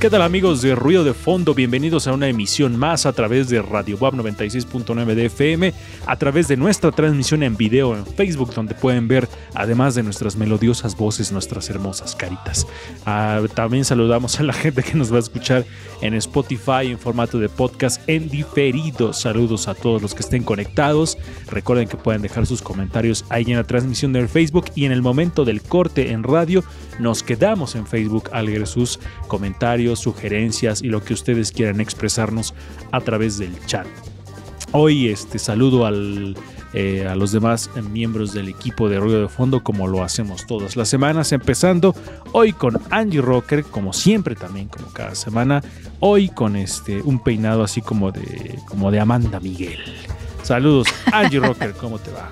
¿Qué tal amigos de Ruido de Fondo? Bienvenidos a una emisión más a través de Radio Web 96.9 de FM, a través de nuestra transmisión en video en Facebook, donde pueden ver, además de nuestras melodiosas voces, nuestras hermosas caritas. Ah, también saludamos a la gente que nos va a escuchar en Spotify en formato de podcast en diferido. Saludos a todos los que estén conectados. Recuerden que pueden dejar sus comentarios ahí en la transmisión del Facebook y en el momento del corte en radio nos quedamos en Facebook al leer sus comentarios, sugerencias y lo que ustedes quieran expresarnos a través del chat. Hoy este saludo al, eh, a los demás miembros del equipo de Ruido de Fondo como lo hacemos todas las semanas, empezando hoy con Angie Rocker, como siempre también, como cada semana, hoy con este un peinado así como de, como de Amanda Miguel. Saludos, Angie Rocker, ¿cómo te va?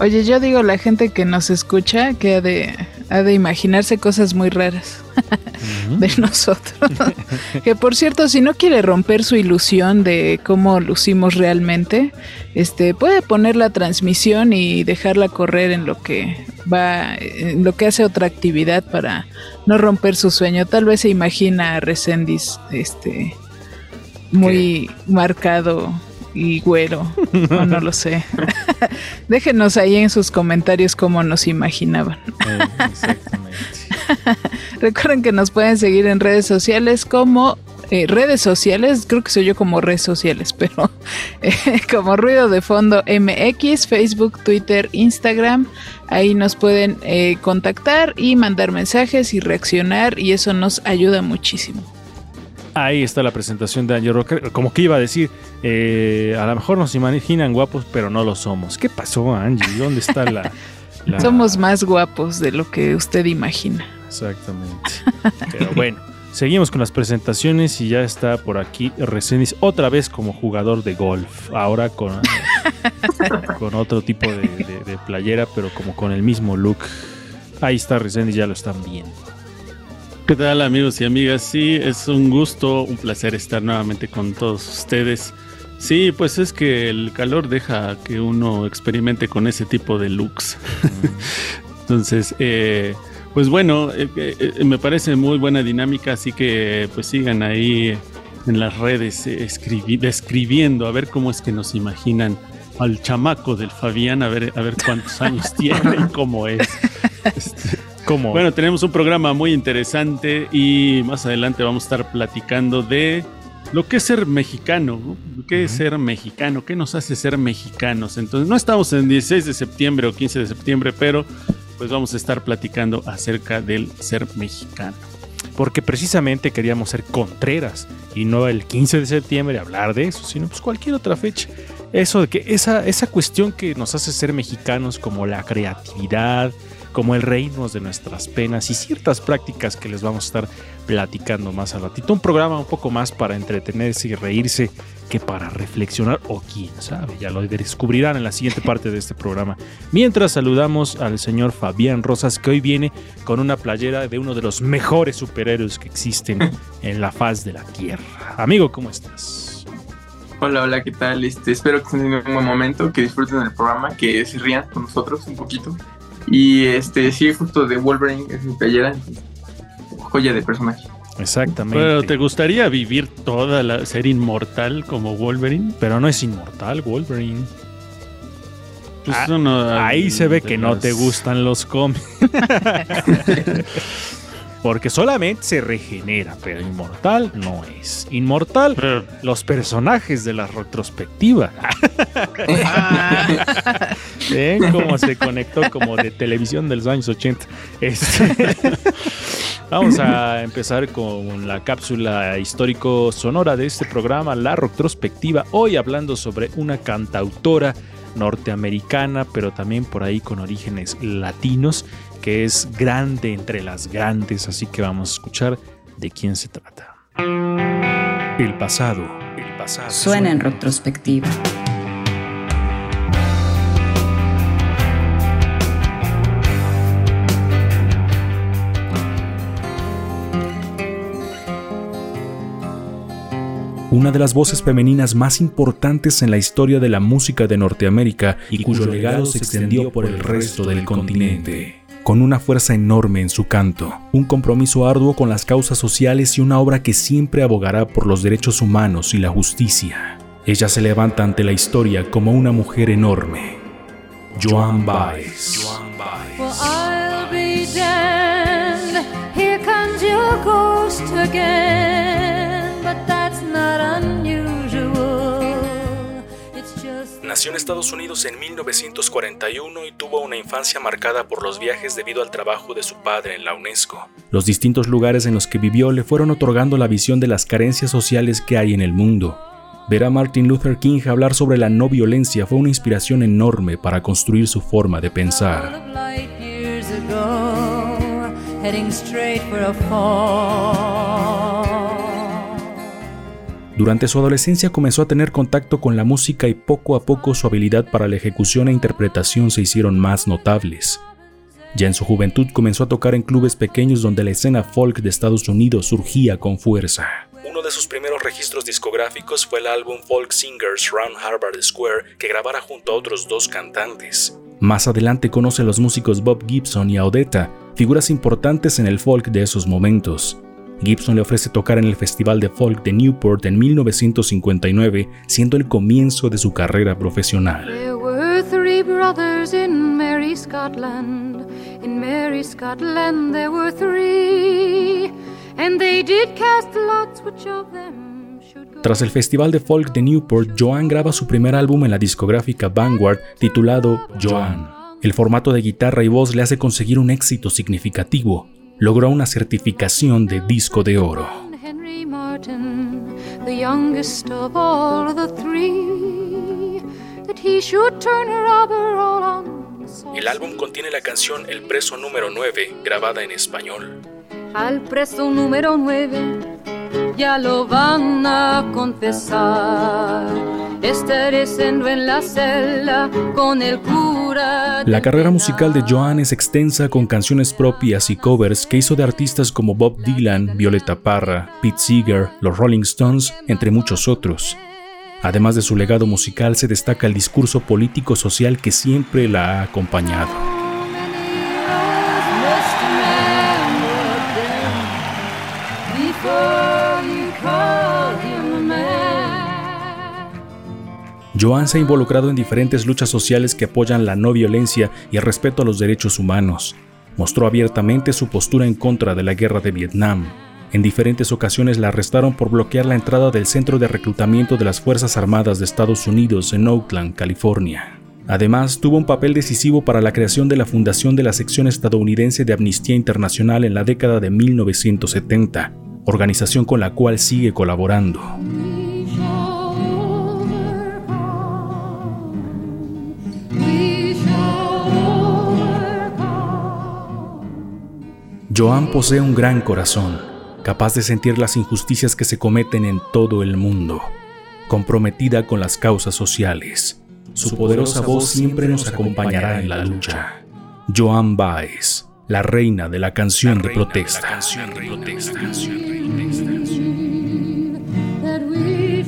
Oye, yo digo la gente que nos escucha que de, ha de imaginarse cosas muy raras de nosotros. que por cierto, si no quiere romper su ilusión de cómo lucimos realmente, este puede poner la transmisión y dejarla correr en lo que va, en lo que hace otra actividad para no romper su sueño. Tal vez se imagina a Resendis este muy marcado y güero, o no lo sé. Déjenos ahí en sus comentarios cómo nos imaginaban. Exactamente. Recuerden que nos pueden seguir en redes sociales como eh, redes sociales, creo que soy yo como redes sociales, pero eh, como Ruido de Fondo MX, Facebook, Twitter, Instagram. Ahí nos pueden eh, contactar y mandar mensajes y reaccionar y eso nos ayuda muchísimo. Ahí está la presentación de Angie Rocker. Como que iba a decir, eh, a lo mejor nos imaginan guapos, pero no lo somos. ¿Qué pasó, Angie? ¿Dónde está la...? la- Somos más guapos de lo que usted imagina. Exactamente. Pero bueno, seguimos con las presentaciones y ya está por aquí Resenis otra vez como jugador de golf. Ahora con, con otro tipo de, de- de playera, pero como con el mismo look. Ahí está Resenis, ya lo están viendo. ¿Qué tal amigos y amigas? Sí, es un gusto, un placer estar nuevamente con todos ustedes. Sí, pues es que el calor deja que uno experimente con ese tipo de looks. Entonces, eh, pues bueno, eh, eh, me parece muy buena dinámica, así que pues sigan ahí en las redes eh, escribi- describiendo, a ver cómo es que nos imaginan al chamaco del Fabián, a ver, a ver cuántos años tiene y cómo es. Este, ¿Cómo? bueno, tenemos un programa muy interesante y más adelante vamos a estar platicando de lo que es ser mexicano, ¿no? ¿Qué es ser mexicano? ¿Qué nos hace ser mexicanos? Entonces, no estamos en 16 de septiembre o 15 de septiembre, pero pues vamos a estar platicando acerca del ser mexicano. porque precisamente queríamos ser contreras y no el 15 de septiembre hablar de eso, sino pues cualquier otra fecha. Eso de que esa, esa cuestión que nos hace ser mexicanos como la creatividad, como el reírnos de nuestras penas y ciertas prácticas que les vamos a estar platicando más al ratito. Un programa un poco más para entretenerse y reírse que para reflexionar o quién sabe, ya lo descubrirán en la siguiente parte de este programa. Mientras saludamos al señor Fabián Rosas que hoy viene con una playera de uno de los mejores superhéroes que existen en la faz de la Tierra. Amigo, ¿cómo estás? Hola, hola, ¿qué tal? Este, espero que estén teniendo un buen momento, que disfruten el programa, que se rían con nosotros un poquito. Y este, sí, justo de Wolverine es mi playera, joya de personaje. Exactamente. Pero ¿te gustaría vivir toda la ser inmortal como Wolverine? Pero no es inmortal, Wolverine. Pues Ah, Ahí se ve que no te gustan los cómics. Porque solamente se regenera, pero inmortal no es. Inmortal, los personajes de la retrospectiva. Ven cómo se conectó como de televisión de los años 80. Este, vamos a empezar con la cápsula histórico sonora de este programa, la retrospectiva. Hoy hablando sobre una cantautora norteamericana, pero también por ahí con orígenes latinos, que es grande entre las grandes, así que vamos a escuchar de quién se trata. El pasado, el pasado. Suena en retrospectiva. una de las voces femeninas más importantes en la historia de la música de Norteamérica y cuyo legado se extendió por el resto del continente. Con una fuerza enorme en su canto, un compromiso arduo con las causas sociales y una obra que siempre abogará por los derechos humanos y la justicia. Ella se levanta ante la historia como una mujer enorme. Joan Baez. Here comes your ghost again. Nació en Estados Unidos en 1941 y tuvo una infancia marcada por los viajes debido al trabajo de su padre en la UNESCO. Los distintos lugares en los que vivió le fueron otorgando la visión de las carencias sociales que hay en el mundo. Ver a Martin Luther King hablar sobre la no violencia fue una inspiración enorme para construir su forma de pensar. Durante su adolescencia comenzó a tener contacto con la música y poco a poco su habilidad para la ejecución e interpretación se hicieron más notables. Ya en su juventud comenzó a tocar en clubes pequeños donde la escena folk de Estados Unidos surgía con fuerza. Uno de sus primeros registros discográficos fue el álbum Folk Singers Round Harvard Square que grabara junto a otros dos cantantes. Más adelante conoce a los músicos Bob Gibson y a Odetta, figuras importantes en el folk de esos momentos. Gibson le ofrece tocar en el Festival de Folk de Newport en 1959, siendo el comienzo de su carrera profesional. Tras el Festival de Folk de Newport, Joan graba su primer álbum en la discográfica Vanguard titulado Joan. El formato de guitarra y voz le hace conseguir un éxito significativo. Logró una certificación de disco de oro. El álbum contiene la canción El preso número 9, grabada en español. Al preso número 9 ya lo van a confesar. Estaré siendo en la celda con el cura. La carrera musical de. Joan es extensa con canciones propias y covers que hizo de artistas como Bob Dylan, Violeta Parra, Pete Seeger, los Rolling Stones, entre muchos otros. Además de su legado musical, se destaca el discurso político-social que siempre la ha acompañado. Joan se ha involucrado en diferentes luchas sociales que apoyan la no violencia y el respeto a los derechos humanos. Mostró abiertamente su postura en contra de la guerra de Vietnam. En diferentes ocasiones la arrestaron por bloquear la entrada del centro de reclutamiento de las Fuerzas Armadas de Estados Unidos en Oakland, California. Además, tuvo un papel decisivo para la creación de la fundación de la sección estadounidense de Amnistía Internacional en la década de 1970, organización con la cual sigue colaborando. Joan posee un gran corazón, capaz de sentir las injusticias que se cometen en todo el mundo, comprometida con las causas sociales. Su poderosa voz siempre nos acompañará en la lucha. Joan Baez, la reina de la canción de protesta.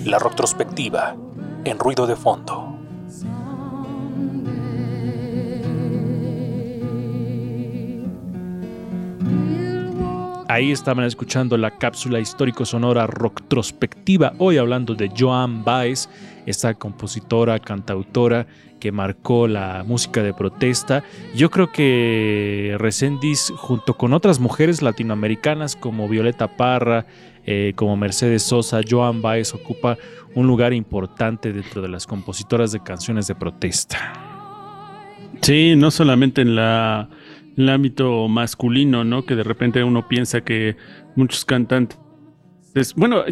La retrospectiva en ruido de fondo. Ahí estaban escuchando la cápsula histórico-sonora Rocktrospectiva, hoy hablando de Joan Baez, esta compositora, cantautora que marcó la música de protesta. Yo creo que Resendiz, junto con otras mujeres latinoamericanas como Violeta Parra, eh, como Mercedes Sosa, Joan Baez ocupa un lugar importante dentro de las compositoras de canciones de protesta. Sí, no solamente en la el ámbito masculino, ¿no? Que de repente uno piensa que muchos cantantes bueno,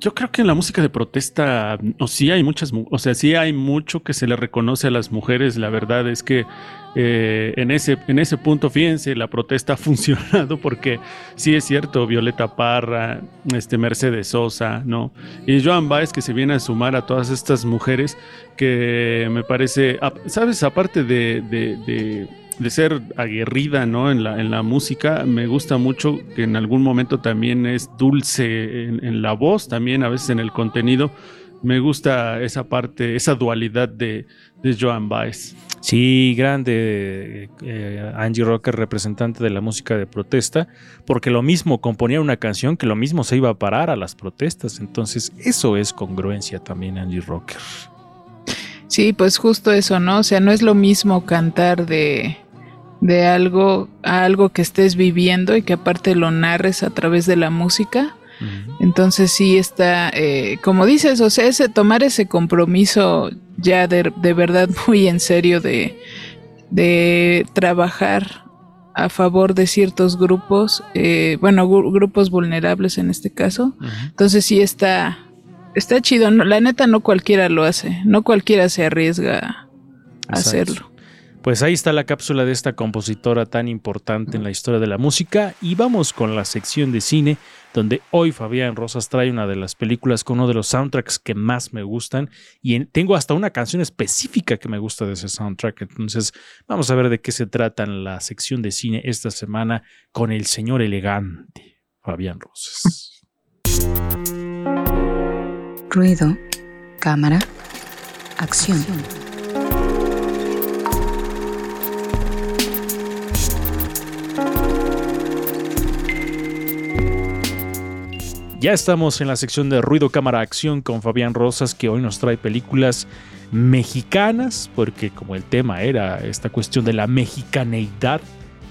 yo creo que en la música de protesta, o sí hay muchas, o sea, sí hay mucho que se le reconoce a las mujeres. La verdad es que eh, en, ese, en ese punto, fíjense, la protesta ha funcionado porque sí es cierto, Violeta Parra, este Mercedes Sosa, ¿no? Y Joan Baez que se viene a sumar a todas estas mujeres que me parece, ¿sabes? Aparte de de ser aguerrida ¿no? en, la, en la música, me gusta mucho que en algún momento también es dulce en, la voz, también a veces en el contenido. Me gusta esa parte, esa dualidad de, de Joan Baez. Sí, grande eh, Angie Rocker, representante de la música de protesta, porque lo mismo componía una canción que lo mismo se iba a parar a las protestas. Entonces, eso es congruencia también, Angie Rocker. Sí, pues justo eso, ¿no? O sea, no es lo mismo cantar de, de algo a algo que estés viviendo y que aparte lo narres a través de la música. Entonces sí está, eh, como dices, o sea, ese, tomar ese compromiso ya de, verdad muy en serio de, de, trabajar a favor de ciertos grupos, eh, bueno, grupos vulnerables en este caso. Entonces sí está, está chido. la neta no cualquiera lo hace, no cualquiera se arriesga a hacerlo. Pues ahí está la cápsula de esta compositora tan importante en la historia de la música y vamos con la sección de cine donde hoy Fabián Rosas trae una de las películas con uno de los soundtracks que más me gustan y tengo hasta una canción específica que me gusta de ese soundtrack. Entonces vamos a ver de qué se trata en la sección de cine esta semana con el señor elegante Fabián Rosas. Ruido, cámara, acción. Ya estamos en la sección de ruido, cámara, acción con Fabián Rosas, que hoy nos trae películas mexicanas, porque como el tema era esta cuestión de la mexicaneidad,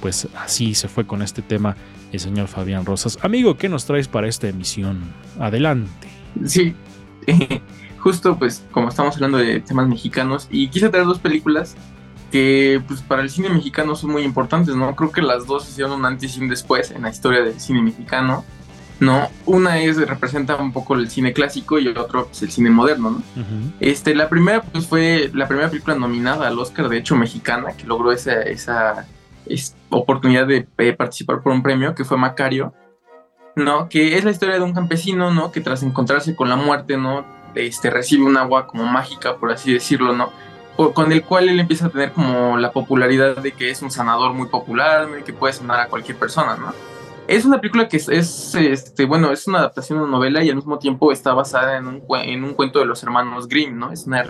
pues así se fue con este tema el señor Fabián Rosas. Amigo, ¿qué nos traes para esta emisión? Adelante. Sí, justo pues como estamos hablando de temas mexicanos, y quise traer dos películas que pues para el cine mexicano son muy importantes, ¿no? Creo que las dos hicieron un antes y un después en la historia del cine mexicano. ¿no? Una es, representa un poco el cine clásico y el otro, pues, el cine moderno, ¿no? este, la primera, pues, fue la primera película nominada al Oscar, de hecho, mexicana, que logró esa, esa oportunidad de participar por un premio, que fue Macario, ¿no? Que es la historia de un campesino, ¿no? Que tras encontrarse con la muerte, ¿no? Este, recibe un agua como mágica, por así decirlo, ¿no? con el cual él empieza a tener como la popularidad de que es un sanador muy popular, que puede sanar a cualquier persona, ¿no? Es una película que es, este, bueno, es una adaptación de una novela y al mismo tiempo está basada en un, en un cuento de los hermanos Grimm, ¿no? Es una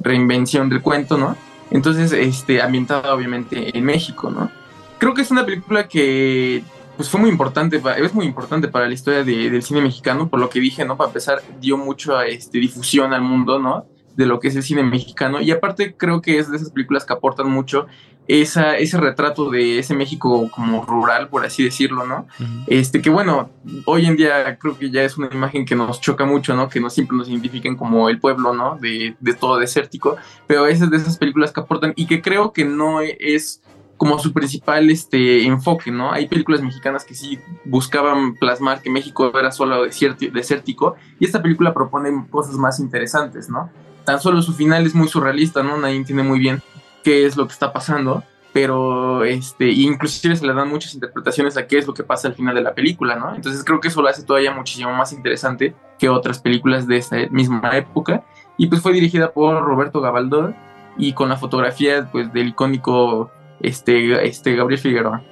reinvención del cuento, ¿no? Entonces, este, ambientada obviamente en México, ¿no? Creo que es una película que pues fue muy importante, es muy importante para la historia del cine mexicano, por lo que dije, ¿no? Para empezar, dio mucho este, difusión al mundo, ¿no? De lo que es el cine mexicano. Y aparte creo que es de esas películas que aportan mucho esa, ese retrato de ese México como rural, por así decirlo, ¿no? Este, que bueno, hoy en día creo que ya es una imagen que nos choca mucho, ¿no? Que no siempre nos identifiquen como el pueblo, ¿no? De, de todo desértico, pero es de esas películas que aportan y que creo que no es como su principal este, enfoque, ¿no? Hay películas mexicanas que sí buscaban plasmar que México era solo desértico y esta película propone cosas más interesantes, ¿no? Tan solo su final es muy surrealista, ¿no? Nadie entiende muy bien qué es lo que está pasando, pero este, inclusive se le dan muchas interpretaciones a qué es lo que pasa al final de la película, ¿no? Entonces creo que eso lo hace todavía muchísimo más interesante que otras películas de esa misma época. Y pues fue dirigida por Roberto Gabaldón y con la fotografía pues del icónico este, este Gabriel Figueroa.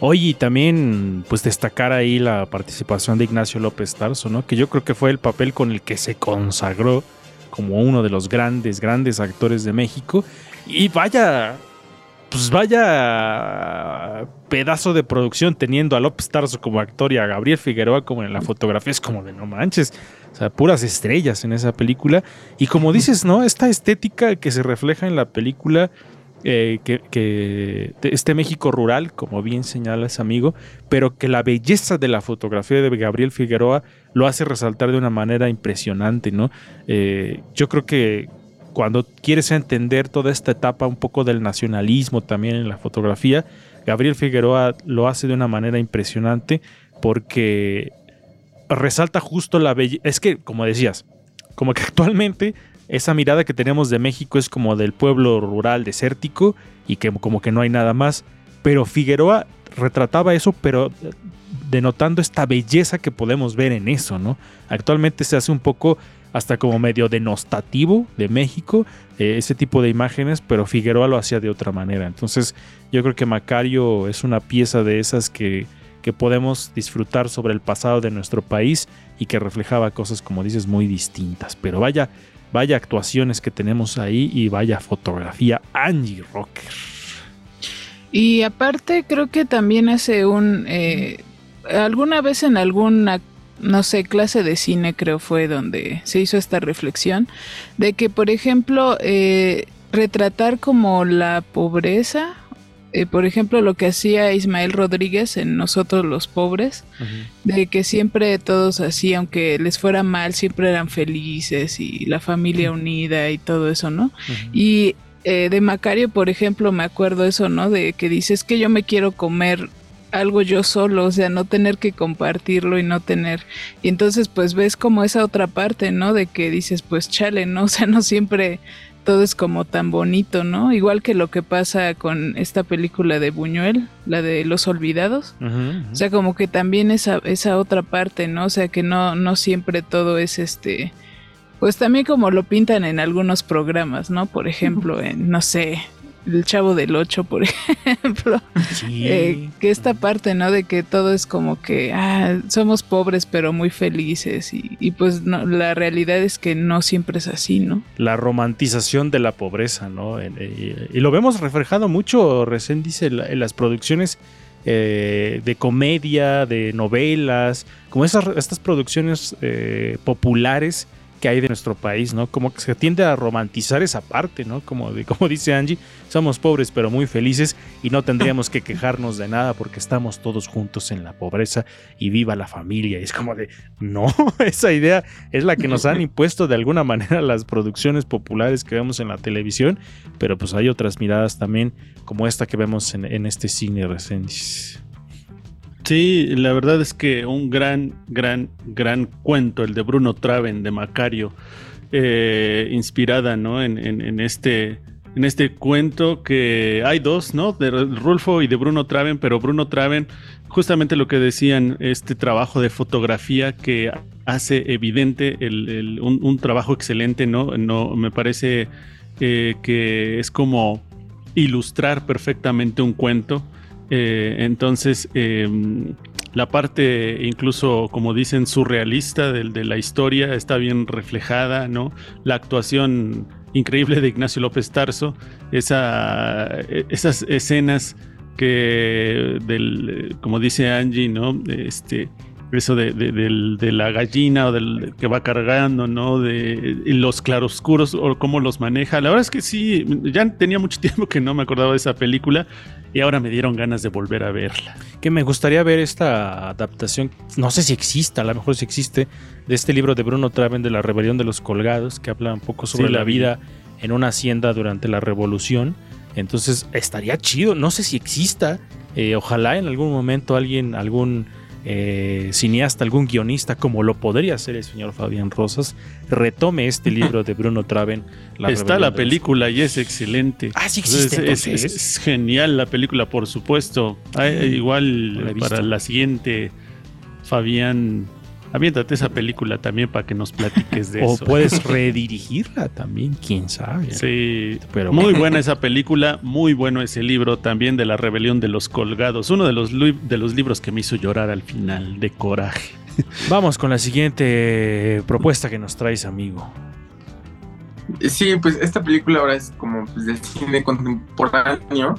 Oye, y también pues destacar ahí la participación de Ignacio López Tarso, ¿no? Que yo creo que fue el papel con el que se consagró como uno de los grandes, grandes actores de México y vaya, pues vaya pedazo de producción teniendo a López Tarso como actor y a Gabriel Figueroa como en la fotografía. Es como de no manches. O sea, puras estrellas en esa película. Y como dices, ¿no? Esta estética que se refleja en la película. Eh, que, este México rural, como bien señalas amigo, pero que la belleza de la fotografía de Gabriel Figueroa lo hace resaltar de una manera impresionante, ¿no? Eh, yo creo que cuando quieres entender toda esta etapa un poco del nacionalismo también en la fotografía, Gabriel Figueroa lo hace de una manera impresionante porque resalta justo la belleza. Es que, como decías, como que actualmente esa mirada que tenemos de México es como del pueblo rural desértico y que como que no hay nada más. Pero Figueroa retrataba eso, pero denotando esta belleza que podemos ver en eso, ¿no? Actualmente se hace un poco hasta como medio denostativo de México, eh, ese tipo de imágenes, pero Figueroa lo hacía de otra manera. Entonces yo creo que Macario es una pieza de esas que, que podemos disfrutar sobre el pasado de nuestro país y que reflejaba cosas, como dices, muy distintas. Pero vaya, vaya actuaciones que tenemos ahí y vaya fotografía Angie Rocker. Y aparte creo que también hace un... eh, alguna vez en alguna, no sé, clase de cine creo fue donde se hizo esta reflexión de que, por ejemplo, eh, retratar como la pobreza, eh, por ejemplo, lo que hacía Ismael Rodríguez en Nosotros los Pobres, de que siempre todos así, aunque les fuera mal, siempre eran felices y la familia unida y todo eso, ¿no? Y eh, de Macario, por ejemplo, me acuerdo eso, ¿no? De que dices que yo me quiero comer algo yo solo, o sea, no tener que compartirlo y no tener. Y entonces, pues ves como esa otra parte, ¿no? De que dices, pues chale, ¿no? O sea, no siempre todo es como tan bonito, ¿no? Igual que lo que pasa con esta película de Buñuel, la de Los Olvidados. O sea, como que también esa, esa otra parte, ¿no? O sea, que no, no siempre todo es este. Pues también como lo pintan en algunos programas, ¿no? Por ejemplo, en, no sé, El Chavo del Ocho, por ejemplo. Eh, que esta parte, ¿no? De que todo es como que ah, somos pobres pero muy felices y, y pues no, la realidad es que no siempre es así, ¿no? la romantización de la pobreza, ¿no? Eh, y lo vemos reflejado mucho, recién dice, en la- en las producciones eh, de comedia, de novelas, como esas, estas producciones eh, populares que hay de nuestro país, ¿no? Como que se tiende a romantizar esa parte, ¿no? Como, de, como dice Angie, somos pobres pero muy felices y no tendríamos que quejarnos de nada porque estamos todos juntos en la pobreza y viva la familia. Y es como de, no, esa idea es la que nos han impuesto de alguna manera las producciones populares que vemos en la televisión, pero pues hay otras miradas también como esta que vemos en, este cine Resendiz. Sí, la verdad es que un gran, gran, gran cuento, el de Bruno Traven, de Macario, eh, inspirada, ¿no? En, en- en este, en este cuento que hay dos, ¿no? De Rulfo y de Bruno Traven, pero Bruno Traven, justamente lo que decían, este trabajo de fotografía que hace evidente el- un trabajo excelente, ¿no? No, me parece eh, que es como ilustrar perfectamente un cuento. Eh, entonces, eh, la parte incluso, como dicen, surrealista del- de, la historia está bien reflejada, ¿no? La actuación increíble de Ignacio López Tarso, esa, esas escenas que, del, como dice Angie, ¿no? Este, eso de, de- del- de la gallina o del que va cargando, ¿no? De los claroscuros o cómo los maneja. La verdad es que sí, ya tenía mucho tiempo que no me acordaba de esa película y ahora me dieron ganas de volver a verla. Que me gustaría ver esta adaptación, no sé si exista, a lo mejor si existe, de este libro de Bruno Traven de la rebelión de los colgados, que habla un poco sobre Sí, la la vi. vida en una hacienda durante la revolución. Entonces estaría chido, no sé si exista, eh, ojalá en algún momento alguien, algún eh, cineasta, algún guionista, como lo podría hacer el señor Fabián Rosas, retome este libro de Bruno Traven. Está la película y es excelente. Ah, sí Es- existe, es, es- entonces. es genial la película, por supuesto. Ah, igual para la siguiente, Fabián, aviéntate esa película también para que nos platiques de O eso. puedes redirigirla también, quién sabe. Sí, Pero muy buena esa película, muy bueno ese libro también de la rebelión de los colgados, uno de los, li- de los libros que me hizo llorar al final, de coraje. Vamos con la siguiente propuesta que nos traes, amigo. Sí, pues esta película ahora es como pues, del cine contemporáneo,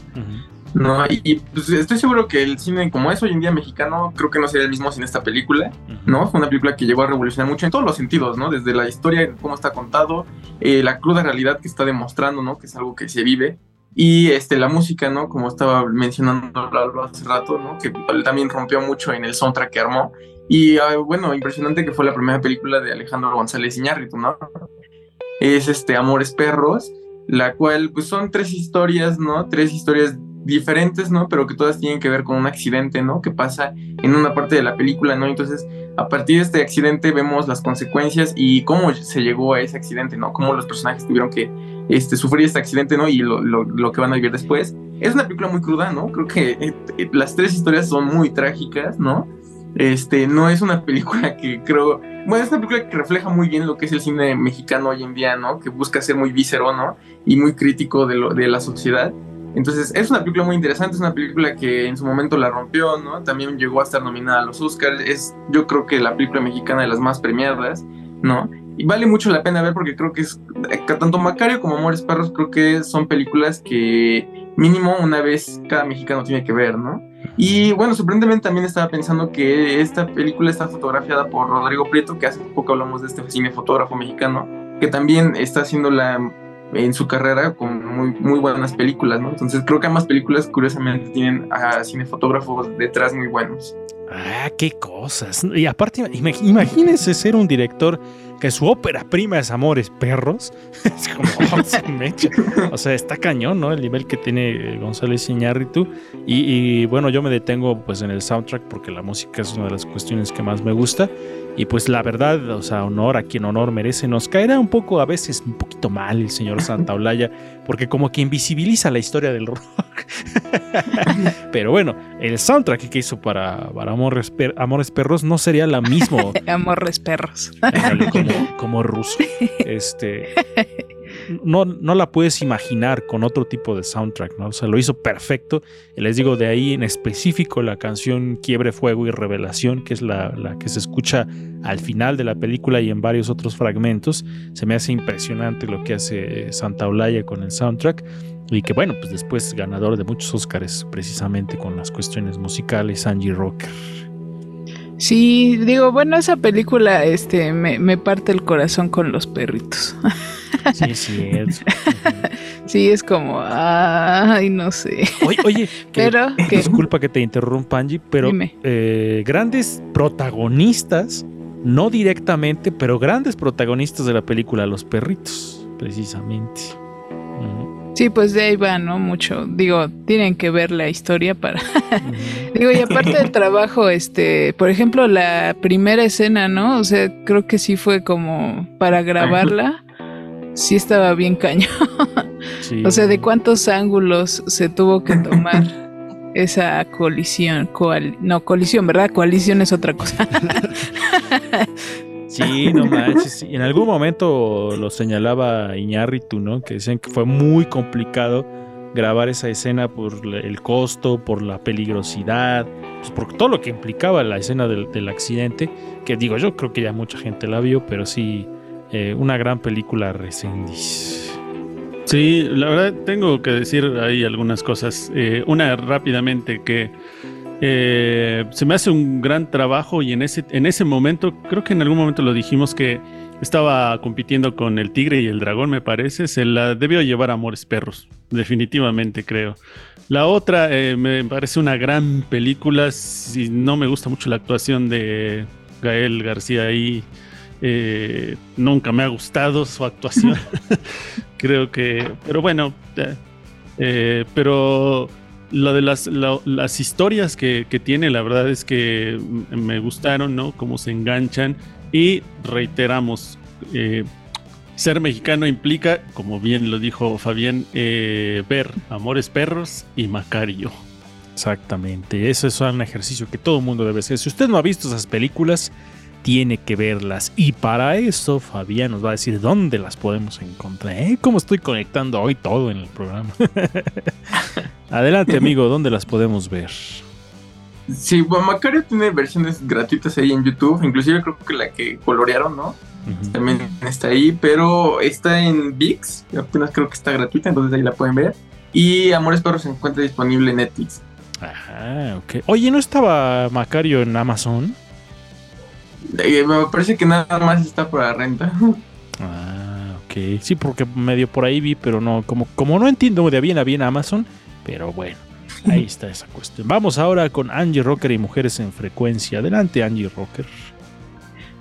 ¿no? Y, pues estoy seguro que el cine como es hoy en día mexicano, creo que no sería el mismo sin esta película, ¿no? Fue una película que llegó a revolucionar mucho en todos los sentidos, ¿no? Desde la historia, cómo está contado, eh, la cruda realidad que está demostrando, ¿no? Que es algo que se vive. Y este, la música, ¿no? Como estaba mencionando hace rato, ¿no? Que también rompió mucho en el soundtrack que armó. Y ah, bueno, impresionante que fue la primera película de Alejandro González Iñárritu, ¿no? Es este Amores Perros, la cual pues son tres historias, ¿no? Tres historias diferentes, ¿no? Pero que todas tienen que ver con un accidente, ¿no? Que pasa en una parte de la película, ¿no? Entonces, a partir de este accidente vemos las consecuencias y cómo se llegó a ese accidente, ¿no? Cómo los personajes tuvieron que este, sufrir este accidente, ¿no? Y lo, lo, lo que van a vivir después. Es una película muy cruda, ¿no? Creo que eh, eh, las tres historias son muy trágicas, ¿no? Este, no es una película que creo, bueno, es una película que refleja muy bien lo que es el cine mexicano hoy en día, ¿no? Que busca ser muy víscero, ¿no? Y muy crítico de, lo, de la sociedad. Entonces, es una película muy interesante, es una película que en su momento la rompió, ¿no? También llegó a estar nominada a los Oscars, es yo creo que la película mexicana de las más premiadas, ¿no? Y vale mucho la pena ver porque creo que es, tanto Macario como Amores Perros, creo que son películas que mínimo una vez cada mexicano tiene que ver, ¿no? Y bueno, sorprendentemente también estaba pensando que esta película está fotografiada por Rodrigo Prieto, que hace poco hablamos de este cine fotógrafo mexicano, que también está haciendo la en su carrera con muy, muy buenas películas, ¿no? Entonces creo que ambas películas curiosamente tienen a cinefotógrafos detrás muy buenos. Ah, qué cosas. Y aparte, imagínense ser un director que su ópera prima es Amores Perros. es como, oh, o sea, está cañón, ¿no? El nivel que tiene González Iñárritu. Y, y, bueno, yo me detengo pues en el soundtrack porque la música es una de las cuestiones que más me gusta. Y pues la verdad, o sea, honor a quien honor merece. Nos caerá un poco, a veces, un poquito mal el señor Santaolalla, porque como que invisibiliza la historia del rock. Pero bueno, el soundtrack que hizo para, para Amores, per, Amores, Perros no sería la misma. Amores Perros. como, como ruso. Este no, la puedes imaginar con otro tipo de soundtrack, ¿no? O sea, lo hizo perfecto. Y les digo, de ahí en específico la canción Quiebre, Fuego y Revelación, que es la, que se escucha al final de la película y en varios otros fragmentos. Se me hace impresionante lo que hace Santa Olaya con el soundtrack. Y que bueno, pues después ganador de muchos Oscars precisamente con las cuestiones musicales, Angie Rocker. Sí, digo, bueno, esa película este, me, me parte el corazón con los perritos. Sí, es. sí, es como, ay, no sé. Oye, oye pero, que, disculpa que te interrumpa, Angie, pero eh, grandes protagonistas, no directamente, pero grandes protagonistas de la película Los Perritos, precisamente. Sí, pues de ahí va, ¿no? Mucho. Digo, tienen que ver la historia para. Digo, y aparte del trabajo, este, por ejemplo, la primera escena, ¿no? O sea, creo que sí fue como para grabarla. Sí estaba bien cañón. O sea, de cuántos ángulos se tuvo que tomar esa colisión. no, colisión, ¿verdad? Coalición es otra cosa. Sí, no manches. En algún momento lo señalaba Iñárritu, ¿no? Que decían que fue muy complicado grabar esa escena por el costo, por la peligrosidad, pues por todo lo que implicaba la escena del, del, accidente. Que digo, yo creo que ya mucha gente la vio, pero sí, eh, una gran película Resendis. Sí, la verdad tengo que decir ahí algunas cosas. Eh, una rápidamente que eh, se me hace un gran trabajo y en ese, en ese momento, creo que en algún momento lo dijimos que estaba compitiendo con el tigre y el dragón, me parece. Se la debió llevar a Amores Perros, definitivamente creo. La otra me parece una gran película. Si no me gusta mucho la actuación de Gael García ahí, eh, nunca me ha gustado su actuación. creo que, pero bueno, eh, pero lo de las, las historias que, que, tiene, la verdad es que me gustaron, ¿no? Cómo se enganchan. Y reiteramos, eh, ser mexicano implica, como bien lo dijo Fabián, ver Amores Perros y Macario. Exactamente, eso es un ejercicio que todo el mundo debe hacer. Si usted no ha visto esas películas, tiene que verlas. Y para eso Fabián nos va a decir dónde las podemos encontrar. ¿Eh? ¿Cómo estoy conectando hoy todo en el programa? Adelante amigo, ¿dónde las podemos ver? Sí, bueno, Macario tiene versiones gratuitas ahí en YouTube, inclusive creo que la que colorearon, ¿no? También está ahí, pero está en VIX, apenas creo que está gratuita, entonces ahí la pueden ver. Y Amores Perros se encuentra disponible en Netflix. Ajá, ok. Oye, ¿no estaba Macario en Amazon? Me parece que nada más está para renta. Ah, ok. Sí, porque medio por ahí vi, pero no, como, como no entiendo de bien a bien Amazon, pero bueno, ahí está esa cuestión. Vamos ahora con Angie Rocker y Mujeres en Frecuencia. Adelante, Angie Rocker.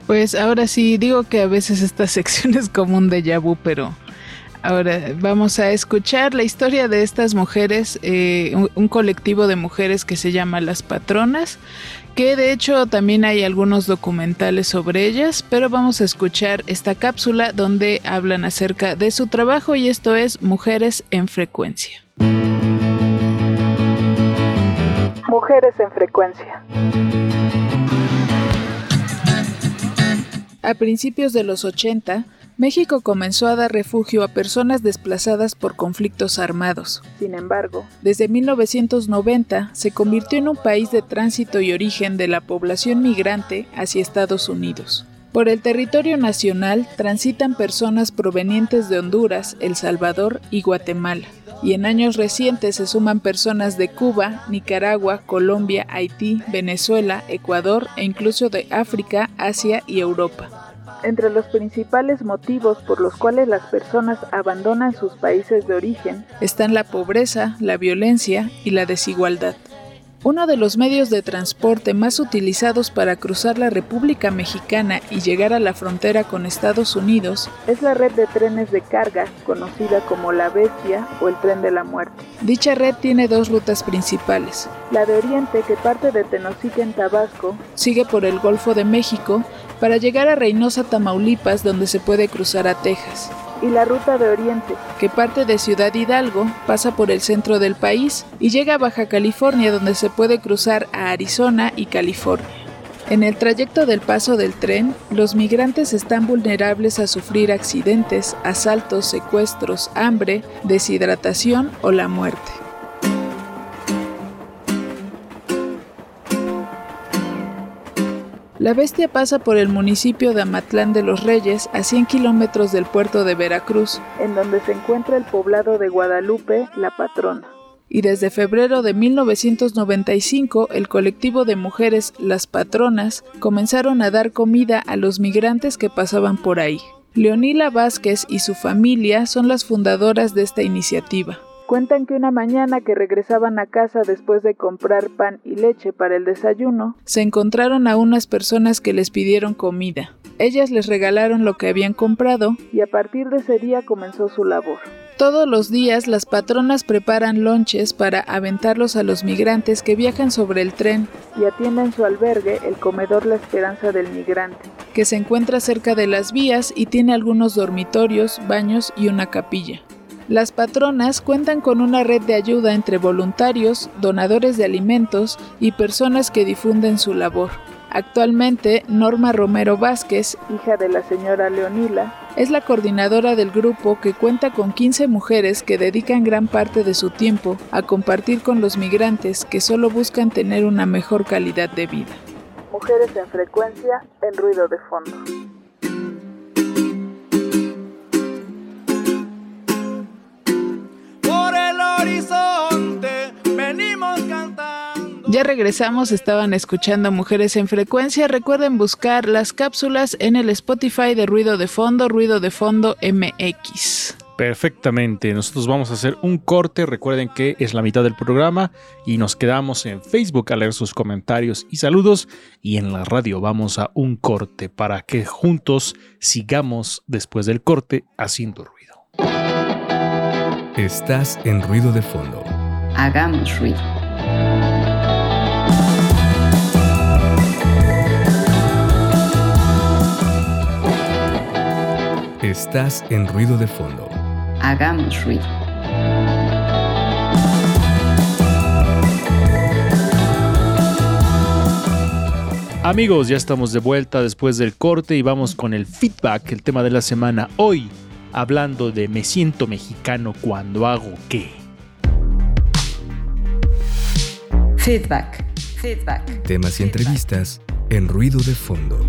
Pues ahora sí, digo que a veces esta sección es como un déjà vu, pero ahora vamos a escuchar la historia de estas mujeres, eh, un, un colectivo de mujeres que se llama Las Patronas, que de hecho también hay algunos documentales sobre ellas, pero vamos a escuchar esta cápsula donde hablan acerca de su trabajo y esto es Mujeres en Frecuencia. Mujeres en Frecuencia. A principios de los 80, México comenzó a dar refugio a personas desplazadas por conflictos armados. Sin embargo, desde 1990 se convirtió en un país de tránsito y origen de la población migrante hacia Estados Unidos. Por el territorio nacional transitan personas provenientes de Honduras, El Salvador y Guatemala. Y en años recientes se suman personas de Cuba, Nicaragua, Colombia, Haití, Venezuela, Ecuador e incluso de África, Asia y Europa. Entre los principales motivos por los cuales las personas abandonan sus países de origen están la pobreza, la violencia y la desigualdad. Uno de los medios de transporte más utilizados para cruzar la República Mexicana y llegar a la frontera con Estados Unidos es la red de trenes de carga conocida como la Bestia o el Tren de la Muerte. Dicha red tiene dos rutas principales. La de Oriente, que parte de Tenosique en Tabasco, sigue por el Golfo de México para llegar a Reynosa, Tamaulipas, donde se puede cruzar a Texas. Y la ruta de Oriente, que parte de Ciudad Hidalgo, pasa por el centro del país y llega a Baja California, donde se puede cruzar a Arizona y California. En el trayecto del paso del tren, los migrantes están vulnerables a sufrir accidentes, asaltos, secuestros, hambre, deshidratación o la muerte. La bestia pasa por el municipio de Amatlán de los Reyes, a 100 kilómetros del puerto de Veracruz, en donde se encuentra el poblado de Guadalupe, La Patrona. Y desde febrero de 1995, el colectivo de mujeres Las Patronas comenzaron a dar comida a los migrantes que pasaban por ahí. Leonila Vázquez y su familia son las fundadoras de esta iniciativa. Cuentan que una mañana que regresaban a casa después de comprar pan y leche para el desayuno, se encontraron a unas personas que les pidieron comida. Ellas les regalaron lo que habían comprado y a partir de ese día comenzó su labor. Todos los días las patronas preparan lonches para aventarlos a los migrantes que viajan sobre el tren y atienden su albergue, el comedor La Esperanza del Migrante, que se encuentra cerca de las vías y tiene algunos dormitorios, baños y una capilla. Las patronas cuentan con una red de ayuda entre voluntarios, donadores de alimentos y personas que difunden su labor. Actualmente, Norma Romero Vázquez, hija de la señora Leonila, es la coordinadora del grupo que cuenta con 15 mujeres que dedican gran parte de su tiempo a compartir con los migrantes que solo buscan tener una mejor calidad de vida. Mujeres en frecuencia, en ruido de fondo. Horizonte venimos cantando. Ya regresamos, estaban escuchando Mujeres en Frecuencia. Recuerden buscar las cápsulas en el Spotify de Ruido de Fondo, Ruido de Fondo MX. Perfectamente, nosotros vamos a hacer un corte, recuerden que es la mitad del programa y nos quedamos en Facebook a leer sus comentarios y saludos y en la radio vamos a un corte para que juntos sigamos después del corte haciendo ruido. Estás en ruido de fondo. Hagamos ruido. Estás en ruido de fondo. Hagamos ruido. Amigos, ya estamos de vuelta después del corte y vamos con el feedback, el tema de la semana. Hoy, hablando de me siento mexicano cuando hago qué. Feedback. Feedback. Temas y entrevistas en ruido de fondo.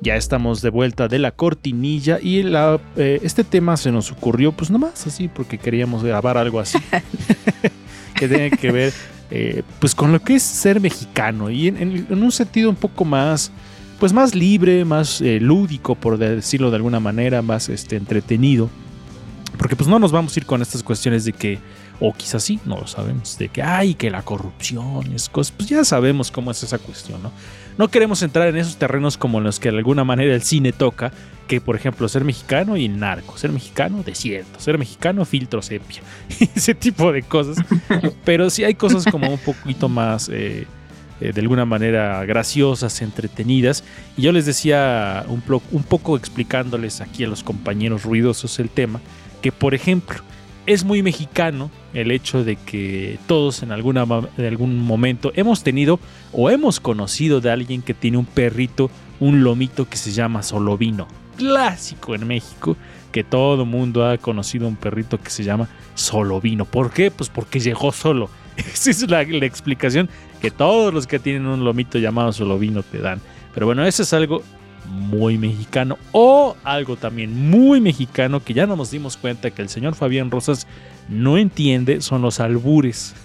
Ya estamos de vuelta de la cortinilla y la, eh, este tema se nos ocurrió pues nomás así porque queríamos grabar algo así que tiene que ver eh, pues con lo que es ser mexicano y en, un sentido un poco más pues más libre, más eh, lúdico por decirlo de alguna manera, más este, entretenido. Porque pues no nos vamos a ir con estas cuestiones de que, o quizás sí, no lo sabemos, de que hay que la corrupción es cosas, pues ya sabemos cómo es esa cuestión, ¿no? No queremos entrar en esos terrenos como en los que de alguna manera el cine toca, que por ejemplo ser mexicano y narco, ser mexicano desierto, ser mexicano filtro sepia, ese tipo de cosas. Pero sí hay cosas como un poquito más, eh, eh, de alguna manera, graciosas, entretenidas. Y yo les decía un, un poco explicándoles aquí a los compañeros ruidosos el tema, que por ejemplo, es muy mexicano el hecho de que todos en, alguna, en algún momento hemos tenido o hemos conocido de alguien que tiene un perrito, un lomito que se llama solovino. Clásico en México, que todo mundo ha conocido un perrito que se llama solovino. ¿Por qué? Pues porque llegó solo. Esa es la, explicación que todos los que tienen un lomito llamado solovino te dan. Pero bueno, eso es algo muy mexicano o algo también muy mexicano que ya no nos dimos cuenta que el señor Fabián Rosas no entiende son los albures.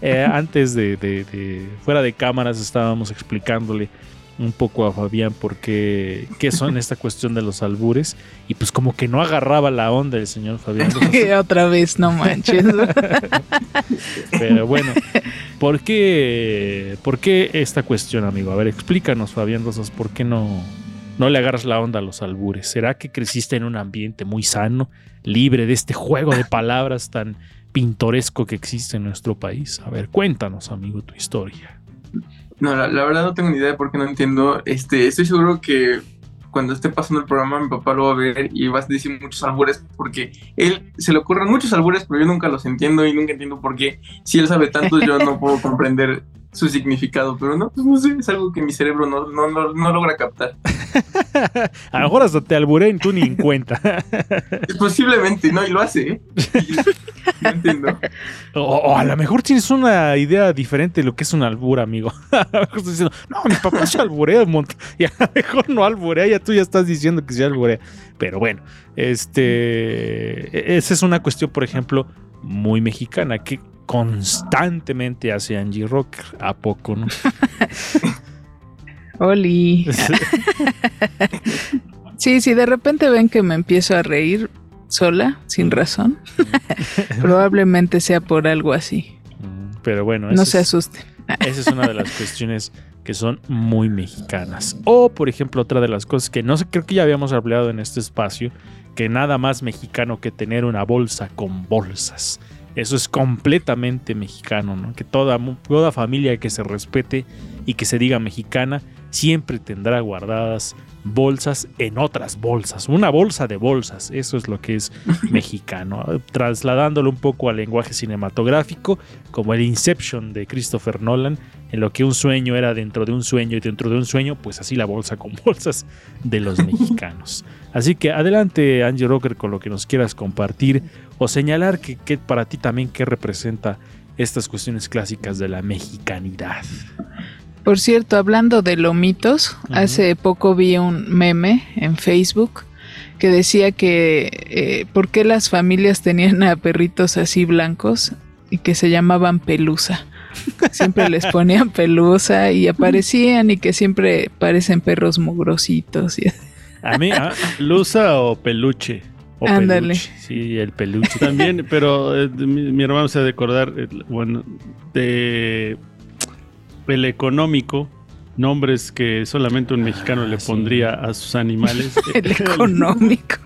Eh, antes de- fuera de cámaras estábamos explicándole un poco a Fabián por qué, son esta cuestión de los albures y pues como que no agarraba la onda el señor Fabián. Otra vez, no manches. Pero bueno, ¿por qué, ¿por qué esta cuestión, amigo? A ver, explícanos, Fabián Rosas, ¿por qué no, no le agarras la onda a los albures? ¿Será que creciste en un ambiente muy sano, libre de este juego de palabras tan pintoresco que existe en nuestro país? A ver, cuéntanos, amigo, tu historia. No, la, la verdad no tengo ni idea de por qué no entiendo. Este, estoy seguro que cuando esté pasando el programa mi papá lo va a ver y va a decir muchos albures porque él se le ocurren muchos albures, pero yo nunca los entiendo y nunca entiendo por qué. Si él sabe tanto, yo no puedo comprender su significado, pero no, pues no sé, es algo que mi cerebro no, no, no, no logra captar. A lo mejor hasta te alburé y tú ni en cuenta. Posiblemente, no, y lo hace, ¿eh? Y- no entiendo. O, o a lo mejor tienes una idea diferente de lo que es un albur, amigo. A lo mejor estás diciendo, no, mi papá se alburea un montón. Y a lo mejor no alburea, ya tú ya estás diciendo que se alburea. Pero bueno, este. Esa es una cuestión, por ejemplo, muy mexicana, que constantemente hace Angie Rocker. ¿A poco, no? Oli. Sí, sí, de repente ven que me empiezo a reír sola, sin razón. Probablemente sea por algo así. Pero bueno, No se es- asusten. Esa es una de las cuestiones que son muy mexicanas. O, por ejemplo, otra de las cosas que no sé, creo que ya habíamos hablado en este espacio, que nada más mexicano que tener una bolsa con bolsas. Eso es completamente mexicano, ¿no? Que toda, toda familia que se respete y que se diga mexicana siempre tendrá guardadas bolsas en otras bolsas. Una bolsa de bolsas, eso es lo que es mexicano. Trasladándolo un poco al lenguaje cinematográfico, como el Inception de Christopher Nolan, en lo que un sueño era dentro de un sueño y dentro de un sueño, pues así la bolsa con bolsas de los mexicanos. Así que adelante, Angie Rocker, con lo que nos quieras compartir o señalar que, que para ti también qué representa estas cuestiones clásicas de la mexicanidad. Por cierto, hablando de lomitos, Ujú. hace poco vi un meme en Facebook que decía que eh, por qué las familias tenían a perritos así blancos y que se llamaban pelusa. Siempre les ponían pelusa y aparecían y que siempre parecen perros mugrositos. y- A mí, ah, ¿lusa o peluche? O Ándale. peluche, Sí, el peluche. También, pero eh, mi, mi hermano se ha de acordar, eh, bueno, de el económico, nombres que solamente un mexicano le Ah, sí. pondría a sus animales. El económico.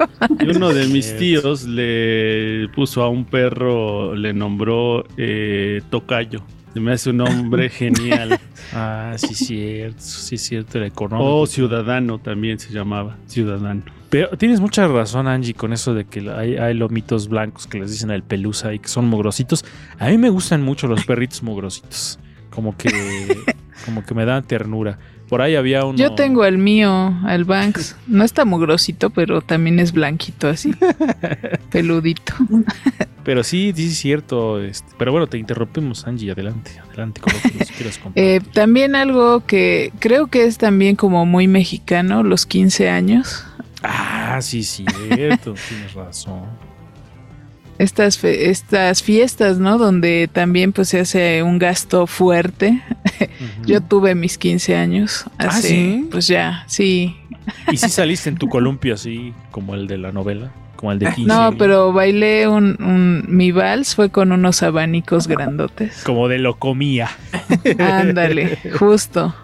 Y uno de mis tíos le puso a un perro, le nombró eh, Tocayo. Me hace un nombre genial. Ah, sí, cierto, sí, cierto, el económico. O Ciudadano también se llamaba, Ciudadano. Pero tienes mucha razón, Angie, con eso de que hay, hay lomitos blancos que les dicen el pelusa y que son mugrositos. A mí me gustan mucho los perritos mugrositos. Como que como que me da ternura. Por ahí había uno. Yo tengo el mío, el Banks. No está mugrosito, pero también es blanquito así. peludito. Pero sí, sí es cierto. este, pero bueno, te interrumpimos, Angie. Adelante, adelante con lo que nos quieras contar. Eh, también algo que creo que es también como muy mexicano, los 15 años. ah, sí, cierto. tienes razón. Estas, fe- estas fiestas, ¿no? Donde también pues se hace un gasto fuerte. Yo tuve mis 15 años. Ah, Hace, ¿sí? Pues ya, sí. ¿Y si saliste en tu columpio así, como el de la novela? Como el de 15. No, pero bailé un, un- mi vals fue con unos abanicos grandotes. Como de lo comía. Ándale, justo.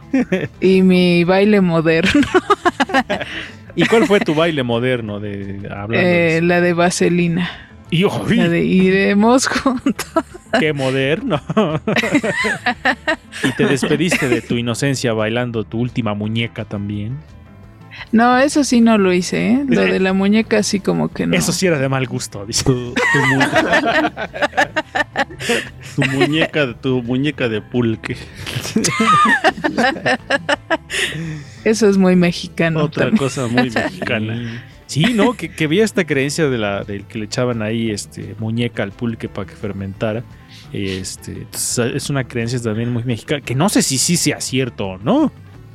Y mi baile moderno, ¿Y cuál fue tu baile moderno de hablando? eh, la de vaselina. Y ¡ay! La de iremos juntos. ¡Qué moderno! y te despediste de tu inocencia bailando tu última muñeca también. No, eso sí no lo hice, ¿eh? Lo de la muñeca sí como que no. Eso sí era de mal gusto, dice. Tu, tu mu- tu muñeca, tu muñeca de pulque. Eso es muy mexicano. Otra también. cosa muy mexicana. Sí, ¿no? Que, que había esta creencia de la, del que le echaban ahí este, muñeca al pulque para que fermentara. Este, entonces, es una creencia también muy mexicana. Que no sé si sí sea cierto o no.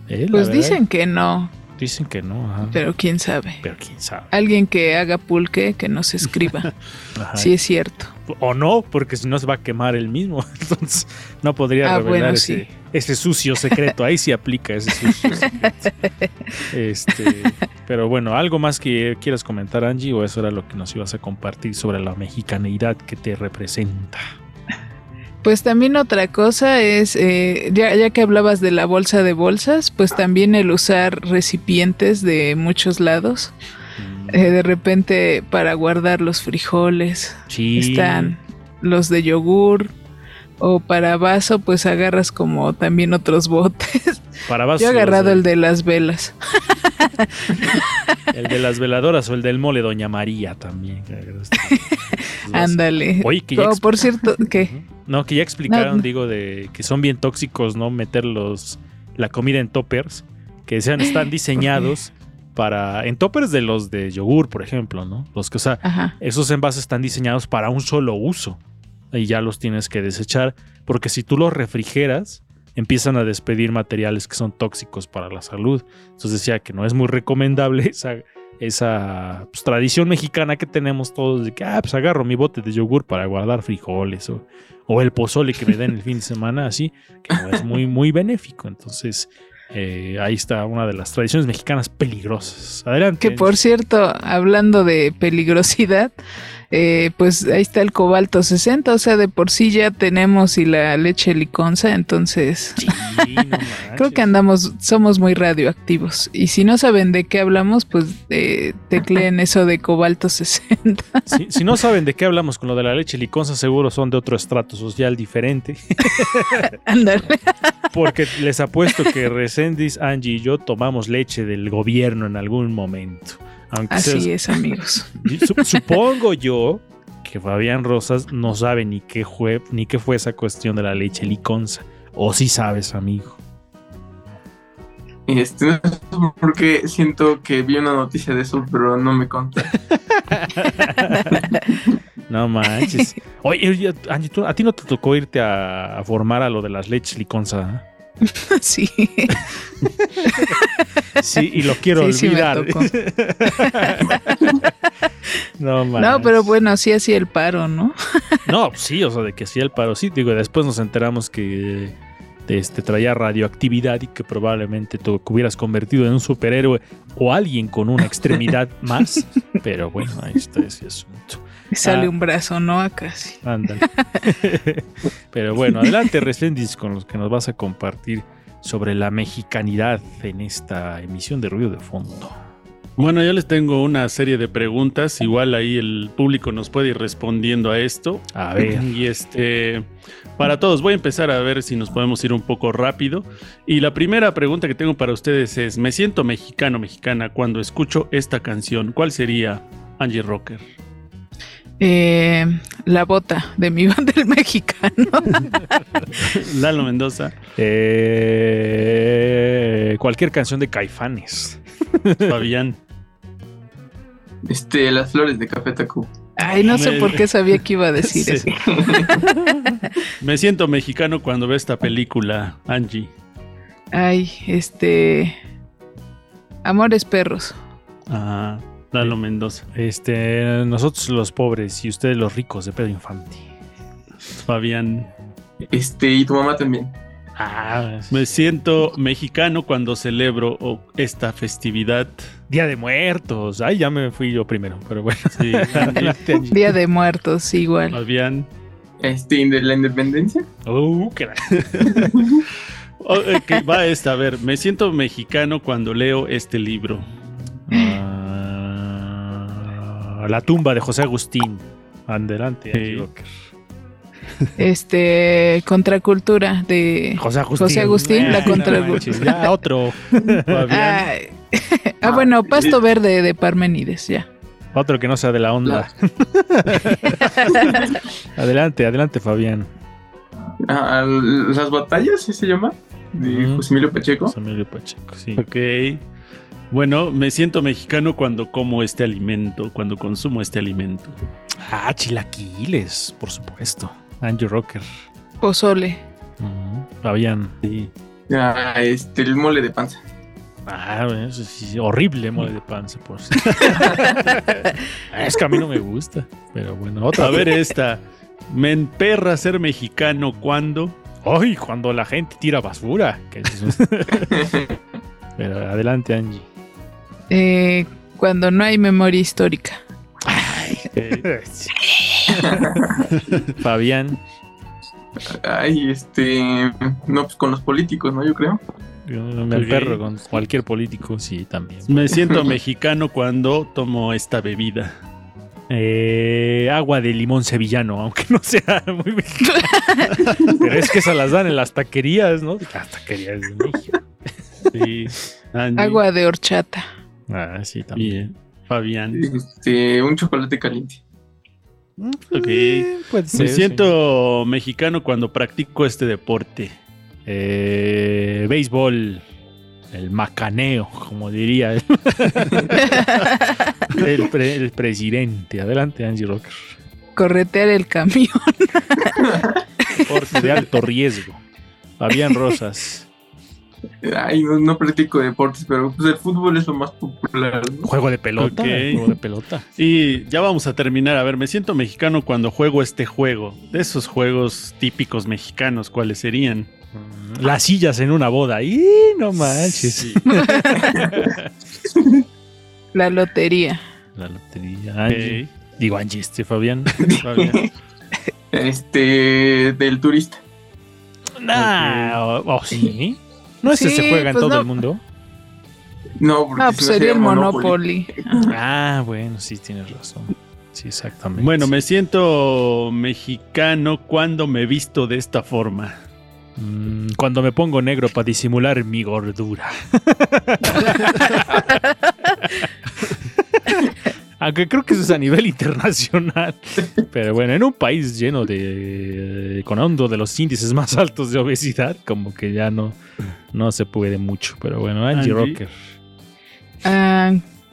¿eh? Pues verdad, dicen que no, Dicen que no, ajá. pero quién sabe. Pero quién sabe. Alguien que haga pulque, que nos escriba. Ajá. si es cierto. O no, porque si no se va a quemar el mismo. Entonces no podría Ah, revelar bueno, ese, sí. ese sucio secreto. Ahí sí aplica ese sucio secreto. Este, pero bueno, ¿algo más que quieras comentar, Angie? ¿O eso era lo que nos ibas a compartir sobre la mexicaneidad que te representa? Pues también otra cosa es, eh, ya, ya que hablabas de la bolsa de bolsas, pues también el usar recipientes de muchos lados. Eh, de repente para guardar los frijoles. Sí. Están los de yogur. O para vaso, pues agarras como también otros botes. Para vasos, Yo he agarrado los el de las velas. El de las veladoras o el del mole Doña María también. Ándale. Oye, que ya Oh, por cierto, ¿qué? No, que ya explicaron, No, digo, de que son bien tóxicos, ¿no? Meter los, la comida en toppers, que sean, están diseñados para, en toppers de los de yogur, por ejemplo, ¿no? Los que, o sea, Ajá. esos envases están diseñados para un solo uso y ya los tienes que desechar, porque si tú los refrigeras, empiezan a despedir materiales que son tóxicos para la salud. Entonces decía que no es muy recomendable esa, esa pues, tradición mexicana que tenemos todos de que, ah, pues agarro mi bote de yogur para guardar frijoles o, o el pozole que me den el fin de semana, así, que no es muy, muy benéfico. Entonces, eh, ahí está una de las tradiciones mexicanas peligrosas. Adelante. Que por cierto, hablando de peligrosidad, eh, pues ahí está el cobalto 60, o sea, de por sí ya tenemos y la leche liconza, entonces Sí, no creo que andamos, somos muy radioactivos. Y si no saben de qué hablamos, pues eh, tecleen eso de cobalto 60. Si, si no saben de qué hablamos con lo de la leche liconza, seguro son de otro estrato social diferente. Ándale. Porque les apuesto que Resendis, Angie y yo tomamos leche del gobierno en algún momento. Aunque Así es, amigos. Su- supongo yo que Fabián Rosas no sabe ni qué, fue, ni qué fue esa cuestión de la leche liconza. O si sabes, amigo. Este, no sé por qué siento que vi una noticia de eso, pero no me conta. No manches. Oye, Angie, ¿tú- ¿a ti no te tocó irte a, a formar a lo de las leches liconza? Sí. Sí, y lo quiero Sí, sí olvidar. tocó. no. No, pero bueno, sí hacía el paro, ¿no? No, sí, o sea, de que sí el paro, sí. Digo, después nos enteramos que este, traía radioactividad y que probablemente te hubieras convertido en un superhéroe o alguien con una extremidad más. Pero bueno, ahí está ese asunto. Sale Ah. un brazo, ¿no? Acá sí. Ándale. Pero bueno, adelante, Resendis, con los que nos vas a compartir sobre la mexicanidad en esta emisión de Ruido de Fondo. Bueno, yo les tengo una serie de preguntas. Igual ahí el público nos puede ir respondiendo a esto. A ver. Y este, para todos, voy a empezar a ver si nos podemos ir un poco rápido. Y la primera pregunta que tengo para ustedes es: ¿Me siento mexicano, mexicana cuando escucho esta canción? ¿Cuál sería Angie Rocker? Eh, La bota de mi banda el mexicano. Lalo Mendoza. Eh, cualquier canción de Caifanes. Fabián. Este, las flores de Café Tacuba. Ay, no sé Me- por qué sabía que iba a decir Sí. eso. Me siento mexicano cuando veo esta película, Angie. Ay, este. Amores perros. Ah, Lalo Mendoza. Este, nosotros los pobres y ustedes los ricos de Pedro Infante. Fabián. Este, y tu mamá también. Ah, Me siento mexicano cuando celebro oh, esta festividad. Día de Muertos. Ay, ya me fui yo primero, pero bueno. Sí, Angie. Día de muertos, igual. Fabián. Este, de la independencia. Uh, qué la- Oh, eh, va esta, a ver, me siento mexicano cuando leo este libro. Ah, la tumba de José Agustín. Adelante, Sí. Este. Contracultura de. José Agustín. José Agustín, la no contracultura. otro. Ay. ah, bueno, Pasto Verde de Parmenides, ya. Otro que no sea de la onda. adelante, adelante, Fabián. Ah, las batallas, ¿sí se llama? De. José Emilio Pacheco. José Emilio Pacheco, sí. Ok. Bueno, me siento mexicano cuando como este alimento, cuando consumo este alimento. Ah, chilaquiles, por supuesto. Angie Rocker. Pozole. Ujú. Fabián. Sí. Ah, este, el mole de panza. Ah, eso sí, horrible mole de panza. Ah, es que a mí no me gusta. Pero bueno, otra A ver esta. Me emperra ser mexicano cuando. Ay, cuando la gente tira basura. que es- Pero adelante, Angie. Eh, cuando no hay memoria histórica. eh, Fabián. Ay, este. No, pues con los políticos, ¿no? Yo creo. Yo me emperro con cualquier político, sí, también. me siento mexicano cuando tomo esta bebida. Eh, agua de limón sevillano, aunque no sea muy mexicano. Pero es que se las dan en las taquerías, ¿no? Las taquerías de México. Sí. Agua de horchata. Ah, sí, también. Bien. Fabián. Este, un chocolate caliente. Ok. Puede Me ser, siento mexicano cuando practico este deporte. Eh, béisbol. El macaneo, como diría el, el pre- el presidente. Adelante, Angie Rocker. Corretear el camión. Deporte de alto riesgo. Fabián Rosas. Ay, no, no practico deportes, pero pues el fútbol es lo más popular. ¿no? Juego de pelota. Juego de pelota. Y ya vamos a terminar. A ver, me siento mexicano cuando juego este juego. De esos juegos típicos mexicanos, ¿cuáles serían? Las sillas en una boda. ¡Y no manches! Sí. La lotería. La lotería. Angie. Ok. Digo Angie, este Fabián. Fabián. Este, del turista. Nah, o- o sí. No ese Sí, se juega en pues todo no. el mundo. No, porque Ah, pues sería el Monopoly. Monopoly. Ah, bueno, sí, tienes razón. Sí, exactamente. Bueno, me siento mexicano cuando me visto de esta forma. Mm, cuando me pongo negro para disimular mi gordura. Aunque creo que eso es a nivel internacional. Pero bueno, en un país lleno de. con uno de los índices más altos de obesidad, como que ya no, no se puede mucho. Pero bueno, Angie, Angie. Rocker. Ah,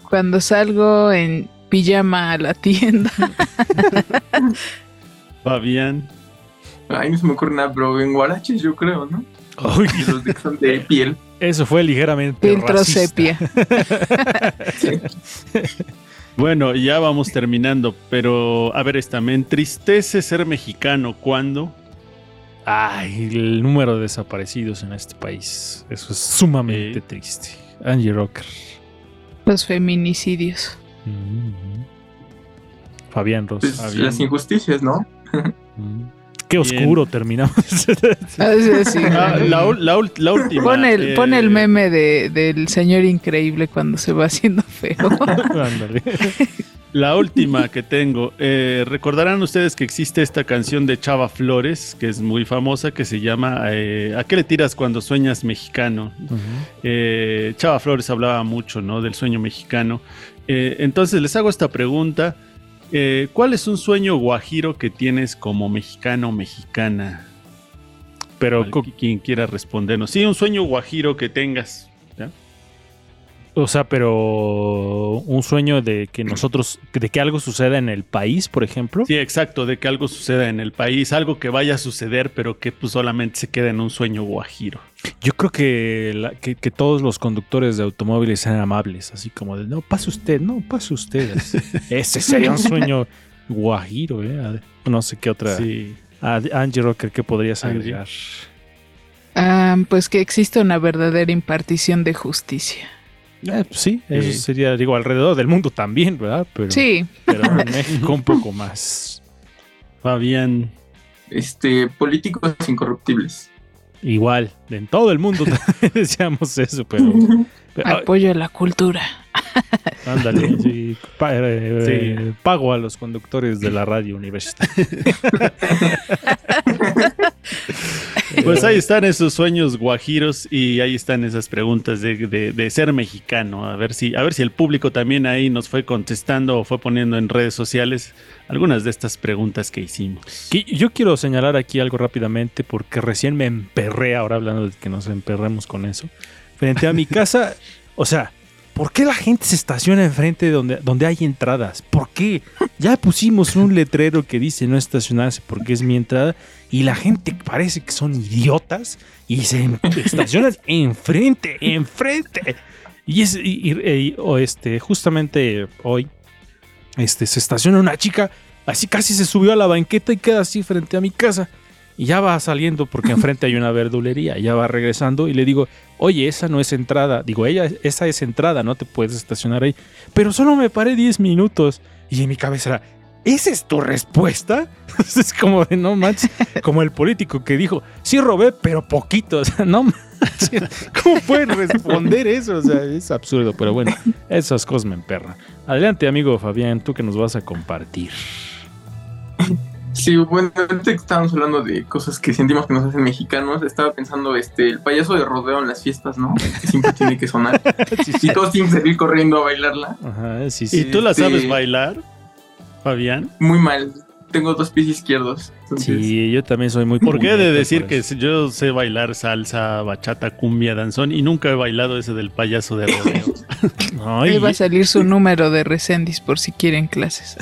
cuando salgo en pijama a la tienda. Fabián. Ay, no se me ocurre nada, pero en guaraches yo creo, ¿no? Uy, los de que son de piel. eso fue ligeramente. Filtro racista. sepia. Bueno, ya vamos terminando, pero a ver esta, me entristece ser mexicano cuando... Ay, el número de desaparecidos en este país. Eso es sumamente triste. Angie Rocker. Los feminicidios. Mm. Fabián Ross. Pues, Fabián. las injusticias, ¿no? Mm. Qué oscuro terminamos. Ah, sí, sí. Ah, la, última. Pon el, eh, pon el meme de, del señor increíble cuando se va haciendo feo. Ándale. La última que tengo. Eh, Recordarán ustedes que existe esta canción de Chava Flores, que es muy famosa, que se llama eh, ¿A qué le tiras cuando sueñas mexicano? Eh, Chava Flores hablaba mucho ¿no? del sueño mexicano. Eh, entonces les hago esta pregunta. Eh, ¿Cuál es un sueño guajiro que tienes como mexicano o mexicana? Pero, quien quiera respondernos. Sí, un sueño guajiro que tengas. O sea, pero un sueño de que nosotros, de que algo suceda en el país, por ejemplo. Sí, exacto, de que algo suceda en el país, algo que vaya a suceder, pero que pues solamente se queda en un sueño guajiro. Yo creo que, la- que, que todos los conductores de automóviles sean amables, así como de, no, pase usted, no, pase usted. Ese sería un sueño guajiro, ¿eh? No sé qué otra. Sí. A- Angie Rocker, ¿qué podrías agregar? Ah, pues que exista una verdadera impartición de justicia. Eh, pues sí, eso Eh. sería, digo, alrededor del mundo también, ¿verdad? Pero, Sí, pero en México un poco más. Fabián. Este, políticos incorruptibles. Igual, en todo el mundo también decíamos eso, pero. pero- apoyo a la cultura. ándale, sí, pa- eh, Sí. eh, pago a los conductores de la radio universitaria. Pues ahí están esos sueños guajiros y ahí están esas preguntas de, ser mexicano. A ver si, a ver si el público también ahí nos fue contestando o fue poniendo en redes sociales algunas de estas preguntas que hicimos. Yo quiero señalar aquí algo rápidamente porque recién me emperré, ahora hablando de que nos emperremos con eso. Frente a mi casa, o sea, ¿por qué la gente se estaciona enfrente de donde, donde hay entradas? ¿Por qué? Ya pusimos un letrero que dice no estacionarse porque es mi entrada y la gente parece que son idiotas y se em- estacionan enfrente, enfrente. Y es y- y- y- o este, justamente hoy este, se estaciona una chica, así casi se subió a la banqueta y queda así frente a mi casa. Y ya va saliendo porque enfrente hay una verdulería, ya va regresando y le digo, oye, esa no es entrada. Digo, ella, esa es entrada, no te puedes estacionar ahí. Pero solo me paré 10 minutos. Y en mi cabeza era, ¿esa es tu respuesta? es como de, no manches, como el político que dijo, sí robé, pero poquito. O sea, no manches, ¿cómo pueden responder eso? O sea, es absurdo, pero bueno, esas cosas me emperran. Adelante, amigo Fabián, tú que nos vas a compartir. Sí, bueno, ahorita que estábamos hablando de cosas que sentimos que nos hacen mexicanos, estaba pensando este el payaso de rodeo en las fiestas, ¿no? Que siempre tiene que sonar. Y todos tienen que salir corriendo a bailarla. Ajá, sí, ¿Y sí. tú la este- sabes bailar, Fabián? Muy mal. Tengo dos pies izquierdos. Entonces, Sí, yo también soy muy ¿Por qué he de decir por que yo sé bailar salsa, bachata, cumbia, danzón y nunca he bailado ese del payaso de rodeo? Ahí va a salir su número de Recendis por si quieren clases.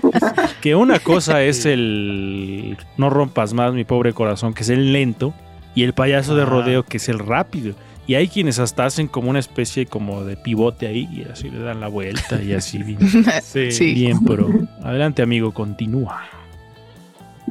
que una cosa es el no rompas más mi pobre corazón, que es el lento, y el payaso de Ah. rodeo, que es el rápido. Y hay quienes hasta hacen como una especie como de pivote ahí y así le dan la vuelta y así bien, Sí. Sí. bien pero adelante amigo, continúa.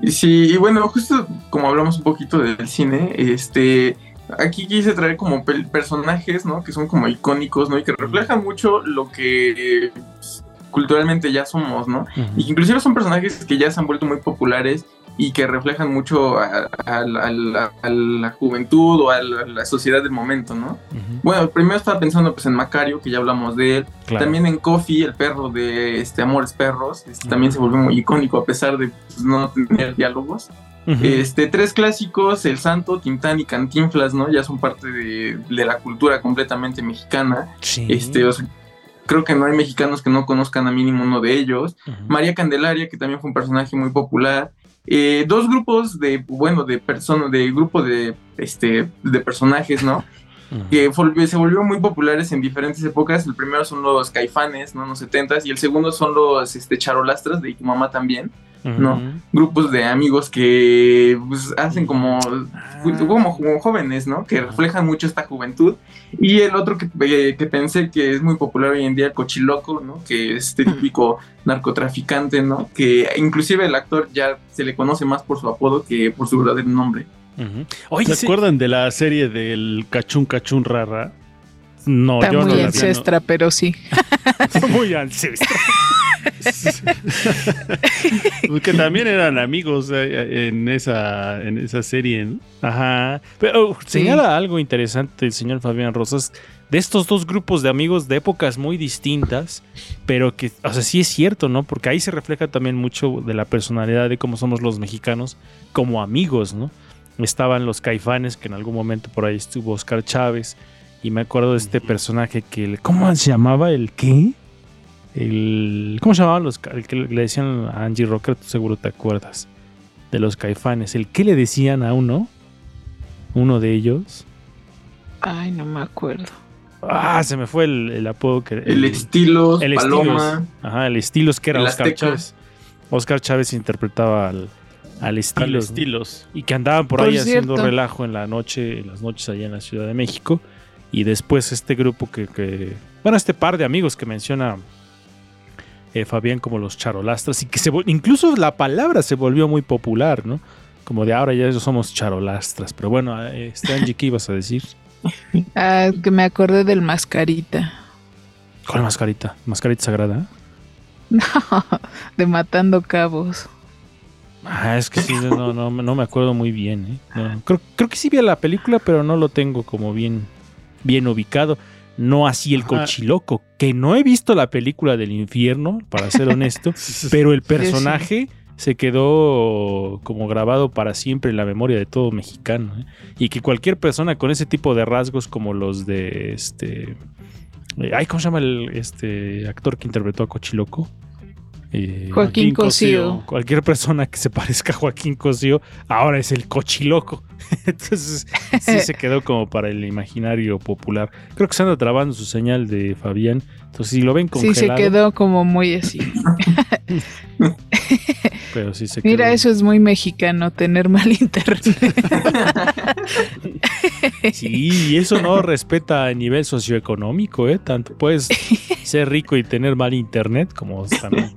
Sí, y bueno, justo como hablamos un poquito del cine, este, aquí quise traer como personajes, ¿no? Que son como icónicos, ¿no? Y que reflejan mucho lo que pues, culturalmente ya somos, ¿no? Y que inclusive son personajes que ya se han vuelto muy populares y que reflejan mucho a, a la- a a la juventud o a la, la sociedad del momento, ¿no? Ujú, Bueno, primero estaba pensando pues en Macario, que ya hablamos de él, claro. también en Coffee, el perro de este Amores Perros, este, también se volvió muy icónico a pesar de pues, no tener diálogos. Ujú. Este, tres clásicos, El Santo, Tintán y Cantinflas, ¿no? Ya son parte de, de la cultura completamente mexicana. Sí. Este, o sea, creo que no hay mexicanos que no conozcan a mínimo uno de ellos. María Candelaria, que también fue un personaje muy popular. Eh, dos grupos de, bueno, de personas, de grupo de, este, de personajes, ¿no? Que se volvieron muy populares en diferentes épocas. El primero son los caifanes, ¿no? En los 70s, y el segundo son los este, charolastras de tu no. Grupos de amigos que pues, hacen como, Ah. como, como jóvenes, ¿no? Que reflejan mucho esta juventud. Y el otro que, eh, que pensé que es muy popular hoy en día, el cochiloco, ¿no? Que es este típico narcotraficante, ¿no? Que inclusive el actor ya se le conoce más por su apodo que por su verdadero nombre. Ujú. Oye, ¿Se sí- acuerdan de la serie del cachún cachún rara? No, Está yo no muy la vi. ancestra, pero sí. muy ancestral. que también eran amigos eh, en esa, en esa serie. ¿no? Ajá. Pero Sí. señala algo interesante el señor Fabián Rosas de estos dos grupos de amigos de épocas muy distintas, pero que, o sea, sí es cierto, ¿no? Porque ahí se refleja también mucho de la personalidad de cómo somos los mexicanos como amigos, ¿no? Estaban los caifanes, que en algún momento por ahí estuvo Oscar Chávez, y me acuerdo de este personaje que, ¿cómo se llamaba? ¿El qué? El ¿cómo se llamaban los el que le decían a Angie Rocker? Tú seguro te acuerdas de los caifanes. El que le decían a uno, uno de ellos. Ay, no me acuerdo. Ah, se me fue el, el apodo que El estilo, el Paloma. Estilos. Ajá, el Estilos que era El Oscar Azteca. Chávez. Oscar Chávez interpretaba al, al Estilos. ¿no? estilos. Y que andaban por, Por ahí haciendo relajo en la noche, en las noches allá en la Ciudad de México. Y después este grupo que, que- bueno, este par de amigos que menciona eh, Fabián como los charolastras y que se incluso la palabra se volvió muy popular, ¿no? Como de ahora ya somos charolastras. Pero bueno, eh, este Angie, ¿qué ibas a decir? Ah, que me acordé del mascarita. ¿Cuál mascarita? ¿Mascarita sagrada? No, de matando cabos. Ah, es que sí, no, no, no me acuerdo muy bien. ¿eh? No, creo, creo que sí vi la película, pero no lo tengo como bien, bien ubicado. No así el cochiloco, que no he visto la película del infierno, para ser honesto, pero el personaje se quedó como grabado para siempre en la memoria de todo mexicano. ¿eh? Y que cualquier persona con ese tipo de rasgos como los de este... eh, ay, ¿cómo se llama el este actor que interpretó a Cochiloco? Eh, Joaquín Cosío. Cualquier persona que se parezca a Joaquín Cosío ahora es el cochiloco. Entonces sí se quedó como para el imaginario popular. Creo que se anda trabando su señal de Fabián. Entonces si lo ven Sí, congelado. se quedó como muy así. Pero sí se Mira, quedó. eso es muy mexicano, tener mal internet. Sí, y eso no respeta a nivel socioeconómico, ¿eh? Tanto puedes ser rico y tener mal internet como también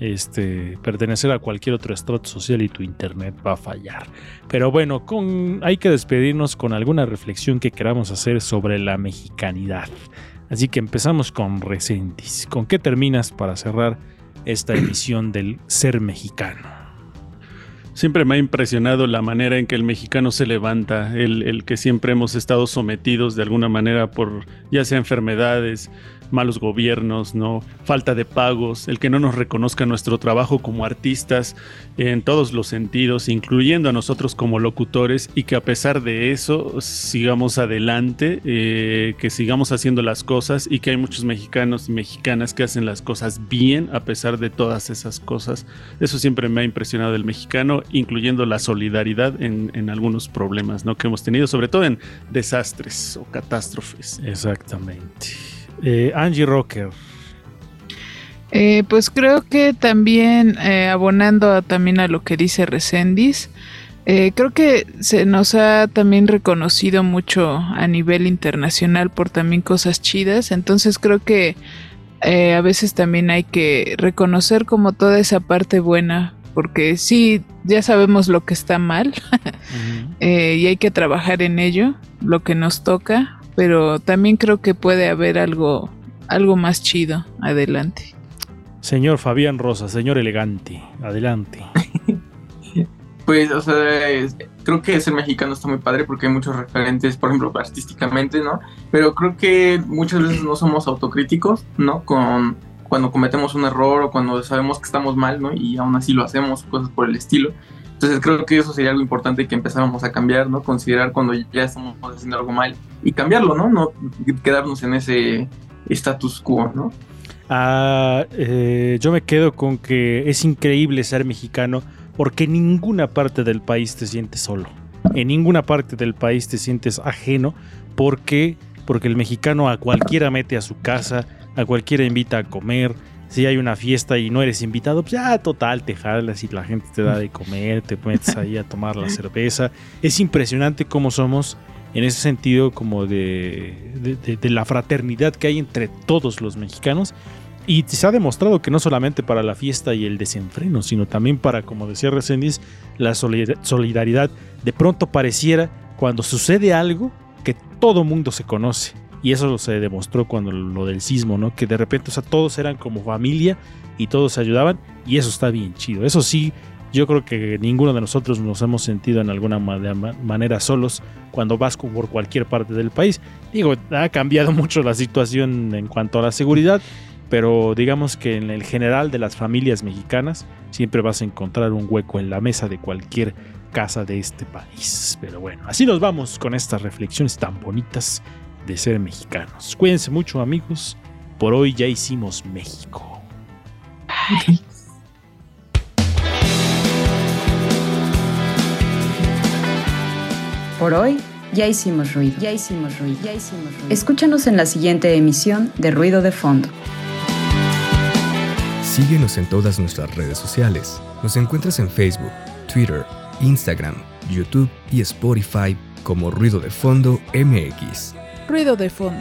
este, pertenecer a cualquier otro estrato social y tu internet va a fallar. Pero bueno, con, hay que despedirnos con alguna reflexión que queramos hacer sobre la mexicanidad. Así que empezamos con Resentis. ¿Con qué terminas para cerrar esta emisión del ser mexicano? Siempre me ha impresionado la manera en que el mexicano se levanta, el, el que siempre hemos estado sometidos de alguna manera por ya sea enfermedades, malos gobiernos, no falta de pagos, el que no nos reconozca nuestro trabajo como artistas en todos los sentidos, incluyendo a nosotros como locutores y que a pesar de eso sigamos adelante, eh, que sigamos haciendo las cosas y que hay muchos mexicanos y mexicanas que hacen las cosas bien a pesar de todas esas cosas. Eso siempre me ha impresionado del mexicano, incluyendo la solidaridad en, en algunos problemas ¿no? que hemos tenido, sobre todo en desastres o catástrofes. Exactamente. Eh, Angie Rocker. Eh, pues creo que también, eh, abonando a- también a lo que dice Recendis, eh, creo que se nos ha también reconocido mucho a nivel internacional por también cosas chidas, entonces creo que eh, a veces también hay que reconocer como toda esa parte buena, porque sí, ya sabemos lo que está mal eh, y hay que trabajar en ello, lo que nos toca, pero también creo que puede haber algo, algo más chido adelante. Señor Fabián Rosa, señor elegante, adelante. Pues, o sea, es- creo que ser mexicano está muy padre porque hay muchos referentes, por ejemplo, artísticamente, ¿no? Pero creo que muchas veces no somos autocríticos, ¿no? Con cuando cometemos un error o cuando sabemos que estamos mal, ¿no? Y aún así lo hacemos, cosas por el estilo. Entonces creo que eso sería algo importante que empezáramos a cambiar, ¿no? Considerar cuando ya estamos haciendo algo mal y cambiarlo, ¿no? No quedarnos en ese status quo, ¿no? Ah, eh, yo me quedo con que es increíble ser mexicano porque en ninguna parte del país te sientes solo. En ninguna parte del país te sientes ajeno. ¿Por qué? Porque el mexicano a cualquiera mete a su casa, a cualquiera invita a comer. Si hay una fiesta y no eres invitado, pues ya total, te jalas y la gente te da de comer, te metes ahí a tomar la cerveza. Es impresionante cómo somos en ese sentido como de, de- de- la fraternidad que hay entre todos los mexicanos. Y se ha demostrado que no solamente para la fiesta y el desenfreno, sino también para, como decía Resendiz, la solidar- solidaridad. De pronto pareciera cuando sucede algo que todo mundo se conoce. Y eso se demostró cuando lo del sismo, ¿no? Que de repente, o sea, todos eran como familia y todos se ayudaban. Y eso está bien chido. Eso sí, yo creo que ninguno de nosotros nos hemos sentido en alguna manera solos cuando vas por cualquier parte del país. Digo, ha cambiado mucho la situación en cuanto a la seguridad, pero digamos que en el general de las familias mexicanas siempre vas a encontrar un hueco en la mesa de cualquier casa de este país. Pero bueno, así nos vamos con estas reflexiones tan bonitas de ser mexicanos. Cuídense mucho amigos Por hoy ya hicimos México. Por hoy ya hicimos ruido, ya hicimos ruido, ya hicimos ruido. Escúchanos en la siguiente emisión de Ruido de Fondo. Síguenos en todas nuestras redes sociales. Nos encuentras en Facebook, Twitter, Instagram, YouTube y Spotify como Ruido de Fondo MX. Ruido de fondo.